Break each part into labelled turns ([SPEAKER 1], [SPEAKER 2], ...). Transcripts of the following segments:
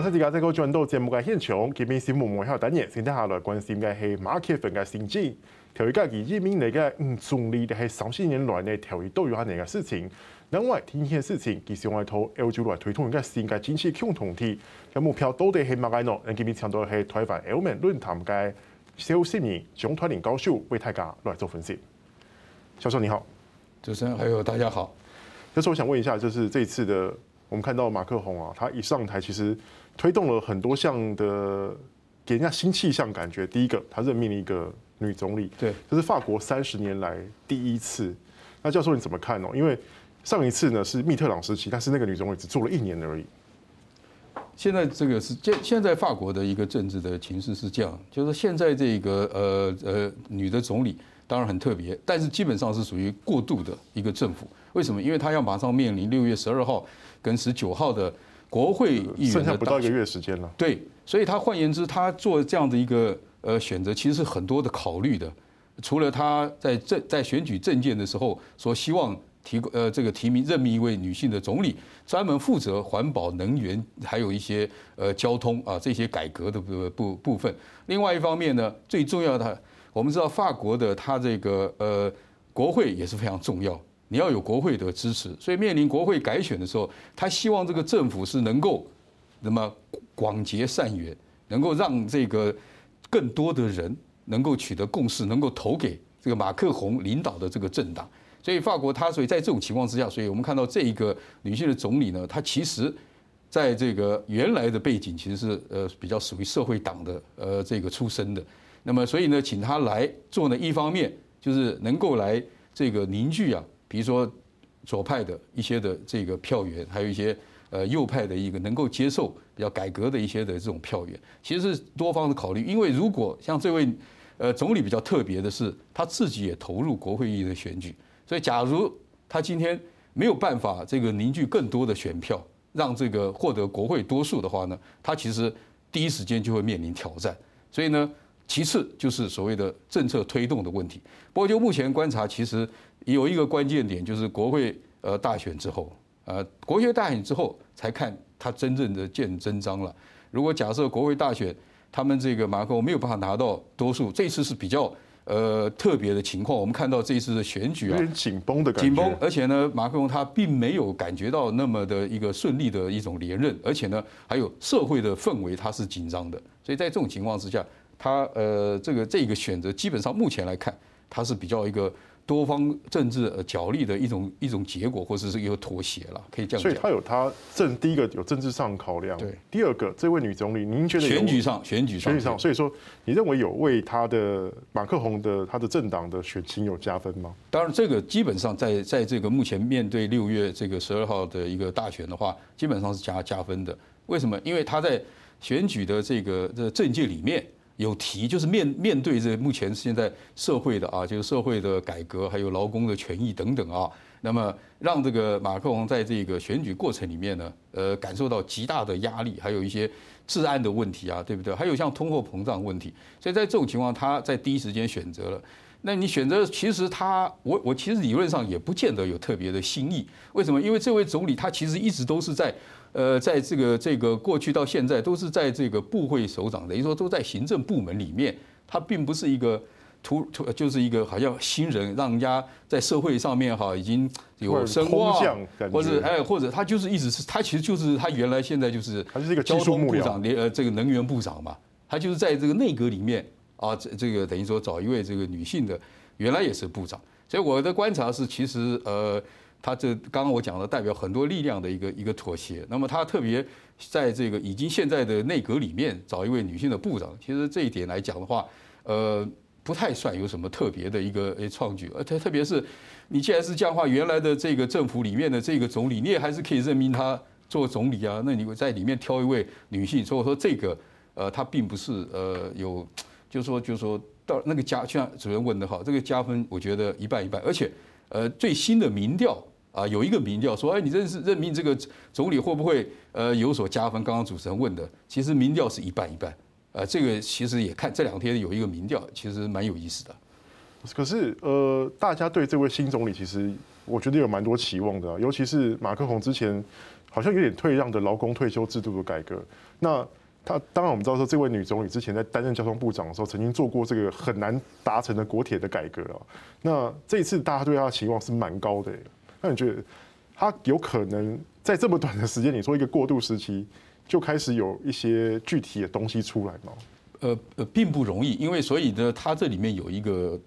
[SPEAKER 1] 两三集啊，在个转到节目嘅现场，今日新闻幕后等嘢，先睇下来关心嘅系马克宏嘅调民嚟嘅系三十年来呢调一都有下呢个事情。另外，天气嘅事情，其实我哋同欧洲来推嘅共同体嘅目标，到底系乜嘢呢？今日请到系台湾欧盟论坛嘅萧世明总团领教授为大家来做分析。教授你好，
[SPEAKER 2] 主持人还有大家好。
[SPEAKER 1] 教授，我想问一下，就是这次的，我们看到马克宏啊，他一上台，其实推动了很多项的，给人家新气象感觉。第一个，他任命了一个女总理，
[SPEAKER 2] 对，
[SPEAKER 1] 这是法国三十年来第一次。那教授你怎么看呢？因为上一次呢是密特朗时期，但是那个女总理只做了一年而已。
[SPEAKER 2] 现在这个是现现在法国的一个政治的情势是这样，就是现在这个呃呃女的总理当然很特别，但是基本上是属于过渡的一个政府。为什么？因为她要马上面临六月十二号跟十九号的国会议员，
[SPEAKER 1] 剩下不到一个月时间了。
[SPEAKER 2] 对，所以他换言之，他做这样的一个呃选择，其实是很多的考虑的。除了他在政在选举政见的时候说希望。提呃，这个提名任命一位女性的总理，专门负责环保、能源，还有一些呃交通啊这些改革的部部部分。另外一方面呢，最重要的，我们知道法国的它这个呃国会也是非常重要，你要有国会的支持，所以面临国会改选的时候，他希望这个政府是能够那么广结善缘，能够让这个更多的人能够取得共识，能够投给这个马克宏领导的这个政党。所以法国，他所以在这种情况之下，所以我们看到这一个女性的总理呢，她其实在这个原来的背景其实是呃比较属于社会党的呃这个出身的。那么所以呢，请她来做呢，一方面就是能够来这个凝聚啊，比如说左派的一些的这个票源，还有一些呃右派的一个能够接受比较改革的一些的这种票源，其实是多方的考虑。因为如果像这位呃总理比较特别的是，他自己也投入国会议的选举。所以，假如他今天没有办法这个凝聚更多的选票，让这个获得国会多数的话呢，他其实第一时间就会面临挑战。所以呢，其次就是所谓的政策推动的问题。不过就目前观察，其实有一个关键点，就是国会呃大选之后，呃国会大选之后才看他真正的见真章了。如果假设国会大选，他们这个马克龙没有办法拿到多数，这次是比较。呃，特别的情况，我们看到这一次的选举啊，
[SPEAKER 1] 有点紧绷的感觉。紧绷，
[SPEAKER 2] 而且呢，马克龙他并没有感觉到那么的一个顺利的一种连任，而且呢，还有社会的氛围他是紧张的，所以在这种情况之下，他呃，这个这个选择基本上目前来看，他是比较一个。多方政治角力的一种一种结果，或者是一个妥协了，可以这样讲。
[SPEAKER 1] 所以他有他政第一个有政治上考量，
[SPEAKER 2] 对。
[SPEAKER 1] 第二个，这位女总理，您觉得
[SPEAKER 2] 选举上选举上选举上，
[SPEAKER 1] 所以说你认为有为他的马克宏的他的政党的选情有加分吗？
[SPEAKER 2] 当然，这个基本上在在这个目前面对六月这个十二号的一个大选的话，基本上是加加分的。为什么？因为他在选举的这个这政界里面。有提就是面面对这目前现在社会的啊，就是社会的改革，还有劳工的权益等等啊，那么让这个马克龙在这个选举过程里面呢，呃，感受到极大的压力，还有一些治安的问题啊，对不对？还有像通货膨胀问题，所以在这种情况，他在第一时间选择了。那你选择其实他我我其实理论上也不见得有特别的新意，为什么？因为这位总理他其实一直都是在。呃，在这个这个过去到现在，都是在这个部会首长，等于说都在行政部门里面，他并不是一个突突，就是一个好像新人，让人家在社会上面哈已经有声望，或者哎，或者他就是一直是他其实就是他原来现在就是他是一个交通部长，连呃这个能源部长嘛，他就是在这个内阁里面啊，这这个等于说找一位这个女性的，原来也是部长，所以我的观察是，其实呃。他这刚刚我讲的代表很多力量的一个一个妥协。那么他特别在这个已经现在的内阁里面找一位女性的部长，其实这一点来讲的话，呃，不太算有什么特别的一个诶创举。而特特别是你既然是这样的话，原来的这个政府里面的这个总理，你也还是可以任命他做总理啊。那你在里面挑一位女性，所以我说这个呃，他并不是呃有，就是说就是说到那个加，像主任问的哈，这个加分我觉得一半一半，而且呃最新的民调。啊，有一个民调说，哎，你认识任命这个总理会不会呃有所加分？刚刚主持人问的，其实民调是一半一半。呃，这个其实也看这两天有一个民调，其实蛮有意思的。
[SPEAKER 1] 可是呃，大家对这位新总理其实我觉得有蛮多期望的，啊尤其是马克宏之前好像有点退让的劳工退休制度的改革。那他当然我们知道说，这位女总理之前在担任交通部长的时候，曾经做过这个很难达成的国铁的改革啊。那这一次大家对他的期望是蛮高的。那你觉得他有可能在这么短的时间里，说一个过渡时期，就开始有一些具体的东西出来吗？
[SPEAKER 2] 呃呃，并不容易，因为所以呢，他这里面有一个，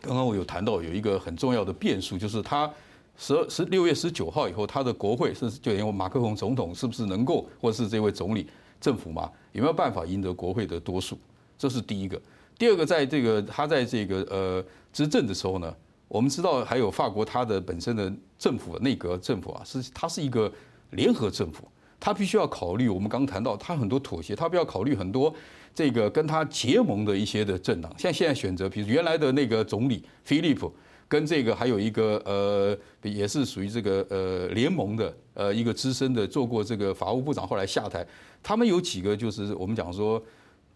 [SPEAKER 2] 刚刚我有谈到有一个很重要的变数，就是他十二十六月十九号以后，他的国会是就连马克龙总统是不是能够，或者是这位总理政府嘛，有没有办法赢得国会的多数？这是第一个。第二个，在这个他在这个呃执政的时候呢，我们知道还有法国它的本身的政府内阁政府啊，是它是一个联合政府，它必须要考虑我们刚谈到它很多妥协，它必须要考虑很多。这个跟它结盟的一些的政党，像现在选择，比如原来的那个总理菲利普，跟这个还有一个呃，也是属于这个呃联盟的呃一个资深的做过这个法务部长，后来下台。他们有几个就是我们讲说，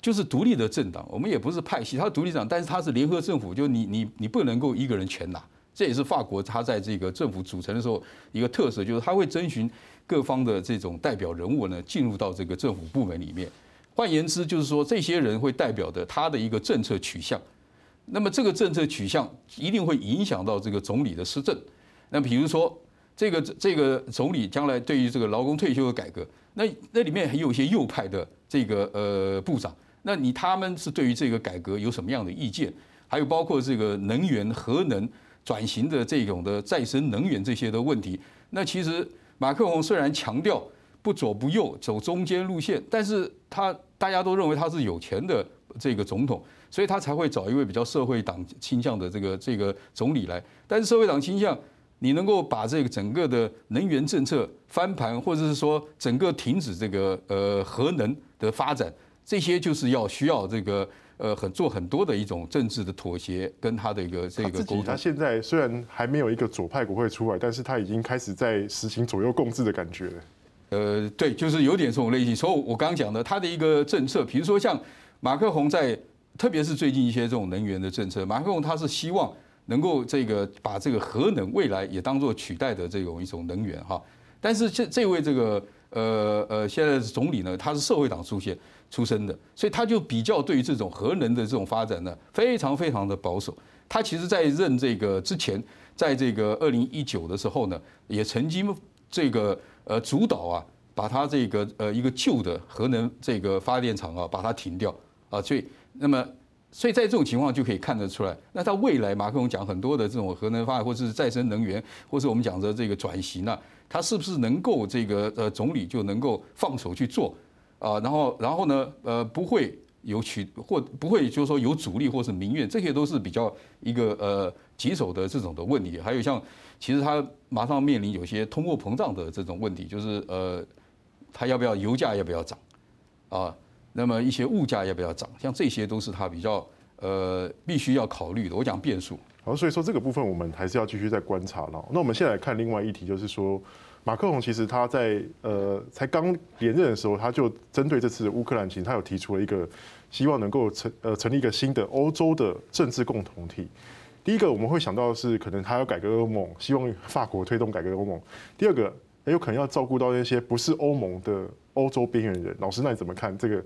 [SPEAKER 2] 就是独立的政党，我们也不是派系，他是独立党，但是他是联合政府，就你你你不能够一个人全拿。这也是法国他在这个政府组成的时候一个特色，就是他会征询各方的这种代表人物呢，进入到这个政府部门里面。换言之，就是说这些人会代表的他的一个政策取向，那么这个政策取向一定会影响到这个总理的施政。那比如说，这个这个总理将来对于这个劳工退休的改革，那那里面还有一些右派的这个呃部长，那你他们是对于这个改革有什么样的意见？还有包括这个能源、核能转型的这种的再生能源这些的问题，那其实马克龙虽然强调不左不右，走中间路线，但是他。大家都认为他是有钱的这个总统，所以他才会找一位比较社会党倾向的这个这个总理来。但是社会党倾向，你能够把这个整个的能源政策翻盘，或者是说整个停止这个呃核能的发展，这些就是要需要这个呃很做很多的一种政治的妥协，跟他的一个这个沟通。
[SPEAKER 1] 他现在虽然还没有一个左派国会出来，但是他已经开始在实行左右共治的感觉了。
[SPEAKER 2] 呃，对，就是有点这种类型。所以我刚刚讲的，他的一个政策，比如说像马克宏在，特别是最近一些这种能源的政策，马克宏他是希望能够这个把这个核能未来也当做取代的这种一种能源哈。但是这这位这个呃呃现在的总理呢，他是社会党出现出身的，所以他就比较对于这种核能的这种发展呢，非常非常的保守。他其实在任这个之前，在这个二零一九的时候呢，也曾经这个。呃，主导啊，把他这个呃一个旧的核能这个发电厂啊，把它停掉啊，所以那么所以在这种情况就可以看得出来，那他未来马克龙讲很多的这种核能发电或者是再生能源，或是我们讲的这个转型啊，他是不是能够这个呃总理就能够放手去做啊？然后然后呢呃不会有取或不会就是说有阻力或是民怨，这些都是比较一个呃棘手的这种的问题，还有像。其实他马上面临有些通货膨胀的这种问题，就是呃，他要不要油价要不要涨啊？那么一些物价要不要涨？像这些都是他比较呃必须要考虑的。我讲变数。
[SPEAKER 1] 好，所以说这个部分我们还是要继续再观察了。那我们现在来看另外一题，就是说马克宏其实他在呃才刚连任的时候，他就针对这次乌克兰情，他有提出了一个希望能够成呃成立一个新的欧洲的政治共同体。第一个我们会想到是，可能他要改革欧盟，希望法国推动改革欧盟。第二个，也有可能要照顾到那些不是欧盟的欧洲边缘人。老师，那你怎么看这个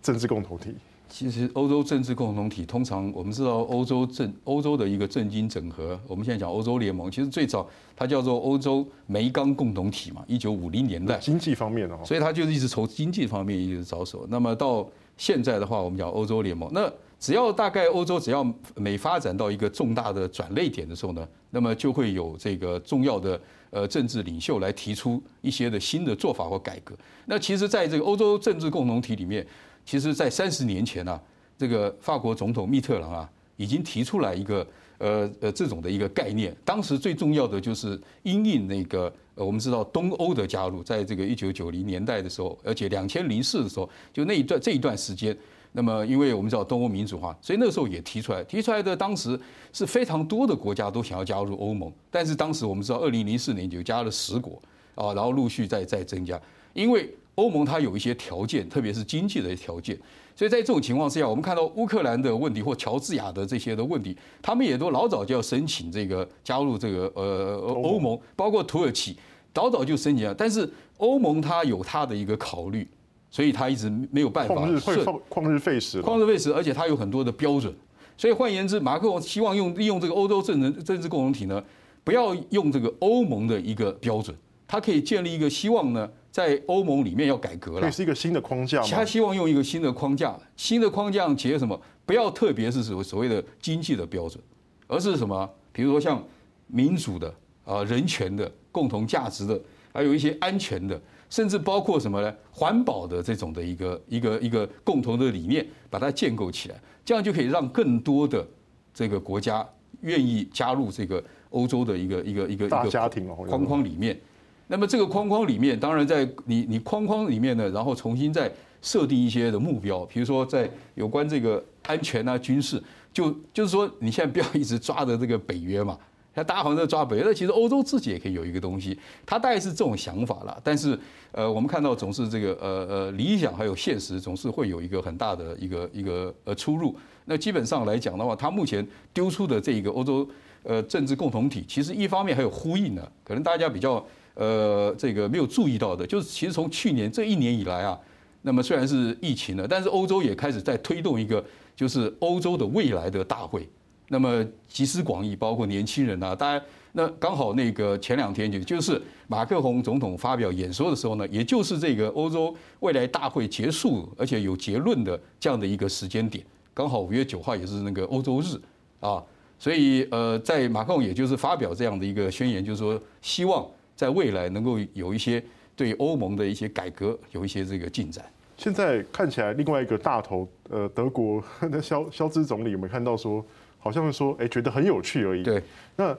[SPEAKER 1] 政治共同体？
[SPEAKER 2] 其实欧洲政治共同体通常我们知道，欧洲政欧洲的一个政经整合，我们现在讲欧洲联盟，其实最早它叫做欧洲煤钢共同体嘛，一九五零年代。
[SPEAKER 1] 经济方面的，
[SPEAKER 2] 所以它就是一直从经济方面一直着手。那么到现在的话，我们讲欧洲联盟，那。只要大概欧洲只要每发展到一个重大的转捩点的时候呢，那么就会有这个重要的呃政治领袖来提出一些的新的做法或改革。那其实在这个欧洲政治共同体里面，其实在三十年前啊，这个法国总统密特朗啊已经提出来一个呃呃这种的一个概念。当时最重要的就是因应那个呃我们知道东欧的加入，在这个一九九零年代的时候，而且两千零四的时候，就那一段这一段时间。那么，因为我们知道东欧民主化，所以那个时候也提出来，提出来的当时是非常多的国家都想要加入欧盟，但是当时我们知道，二零零四年就加了十国啊，然后陆续再再增加，因为欧盟它有一些条件，特别是经济的条件，所以在这种情况之下，我们看到乌克兰的问题或乔治亚的这些的问题，他们也都老早就要申请这个加入这个呃欧盟，包括土耳其。早早就申请了。但是欧盟它有它的一个考虑，所以他一直没有办法。
[SPEAKER 1] 旷日会旷日费时，
[SPEAKER 2] 旷日费时，而且他有很多的标准。所以换言之，马克龙希望用利用这个欧洲政治政治共同体呢，不要用这个欧盟的一个标准，它可以建立一个希望呢，在欧盟里面要改革了，
[SPEAKER 1] 这是一个新的框架。
[SPEAKER 2] 他希望用一个新的框架，新的框架结合什么？不要特别是所所谓的经济的标准，而是什么？比如说像民主的啊、人权的、共同价值的，还有一些安全的，甚至包括什么呢？环保的这种的一个一个一个共同的理念，把它建构起来。这样就可以让更多的这个国家愿意加入这个欧洲的一个一个一个一个
[SPEAKER 1] 家庭
[SPEAKER 2] 框框里面。那么这个框框里面，当然在你你框框里面呢，然后重新再设定一些的目标，比如说在有关这个安全啊、军事，就就是说你现在不要一直抓着这个北约嘛。那大家好像在抓北，那其实欧洲自己也可以有一个东西，他大概是这种想法了。但是，呃，我们看到总是这个呃呃理想还有现实总是会有一个很大的一个一个呃出入。那基本上来讲的话，他目前丢出的这一个欧洲呃政治共同体，其实一方面还有呼应呢。可能大家比较呃这个没有注意到的，就是其实从去年这一年以来啊，那么虽然是疫情了，但是欧洲也开始在推动一个就是欧洲的未来的大会。那么集思广益，包括年轻人啊，当然，那刚好那个前两天就就是马克宏总统发表演说的时候呢，也就是这个欧洲未来大会结束而且有结论的这样的一个时间点，刚好五月九号也是那个欧洲日啊，所以呃，在马克宏也就是发表这样的一个宣言，就是说希望在未来能够有一些对欧盟的一些改革有一些这个进展。
[SPEAKER 1] 现在看起来另外一个大头呃，德国 的肖肖兹总理有没有看到说？好像是说，哎，觉得很有趣而已。
[SPEAKER 2] 对，
[SPEAKER 1] 那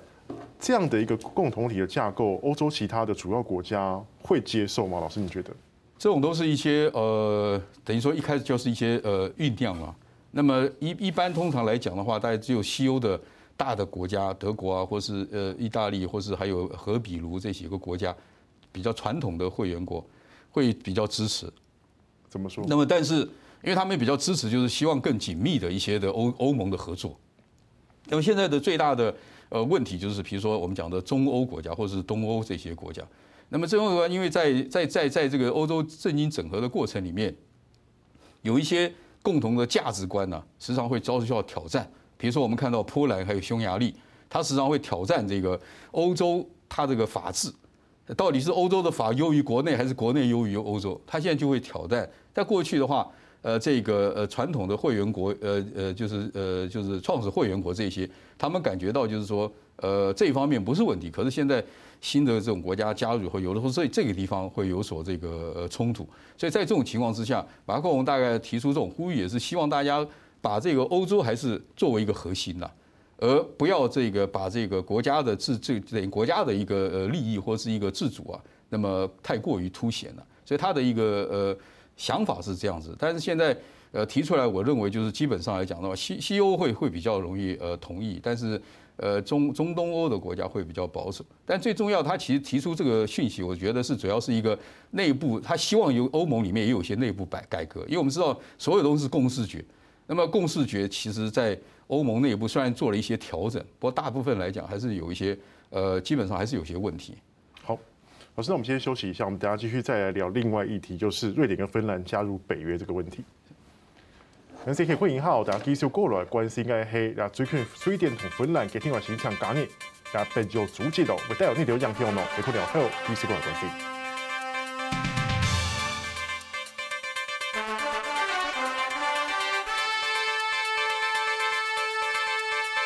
[SPEAKER 1] 这样的一个共同体的架构，欧洲其他的主要国家会接受吗？老师，你觉得？
[SPEAKER 2] 这种都是一些呃，等于说一开始就是一些呃酝酿嘛。那么一一般通常来讲的话，大概只有西欧的大的国家，德国啊，或是呃意大利，或是还有荷比卢这几个国家比较传统的会员国会比较支持。
[SPEAKER 1] 怎么说？
[SPEAKER 2] 那么但是因为他们比较支持，就是希望更紧密的一些的欧欧盟的合作。那么现在的最大的呃问题就是，比如说我们讲的中欧国家或者是东欧这些国家，那么这种国家因为在在在在这个欧洲政经整合的过程里面，有一些共同的价值观呢，时常会遭受到挑战。比如说我们看到波兰还有匈牙利，它时常会挑战这个欧洲它这个法治，到底是欧洲的法优于国内，还是国内优于欧洲？它现在就会挑战。在过去的话。呃，这个呃传统的会员国，呃呃，就是呃就是创始会员国这些，他们感觉到就是说，呃这一方面不是问题。可是现在新的这种国家加入以后，有的时候这这个地方会有所这个呃冲突。所以在这种情况之下，马克龙大概提出这种呼吁，也是希望大家把这个欧洲还是作为一个核心呐，而不要这个把这个国家的自这这国家的一个呃利益或是一个自主啊，那么太过于凸显了。所以他的一个呃。想法是这样子，但是现在呃提出来，我认为就是基本上来讲的话，西西欧会会比较容易呃同意，但是呃中中东欧的国家会比较保守。但最重要，他其实提出这个讯息，我觉得是主要是一个内部，他希望由欧盟里面也有些内部改改革，因为我们知道所有都是共识决，那么共识决其实在欧盟内部虽然做了一些调整，不过大部分来讲还是有一些呃基本上还是有些问题。
[SPEAKER 1] 老师，那我们先休息一下，我们等下继续再来聊另外议题，就是瑞典跟芬兰加入北约这个问题。咁先可以欢迎下，大家继续过来关心嘅系，那最近瑞典同芬兰嘅天然气抢价呢，啊变咗主节咯，会带有呢条影响呢，也可能后继续过来关心。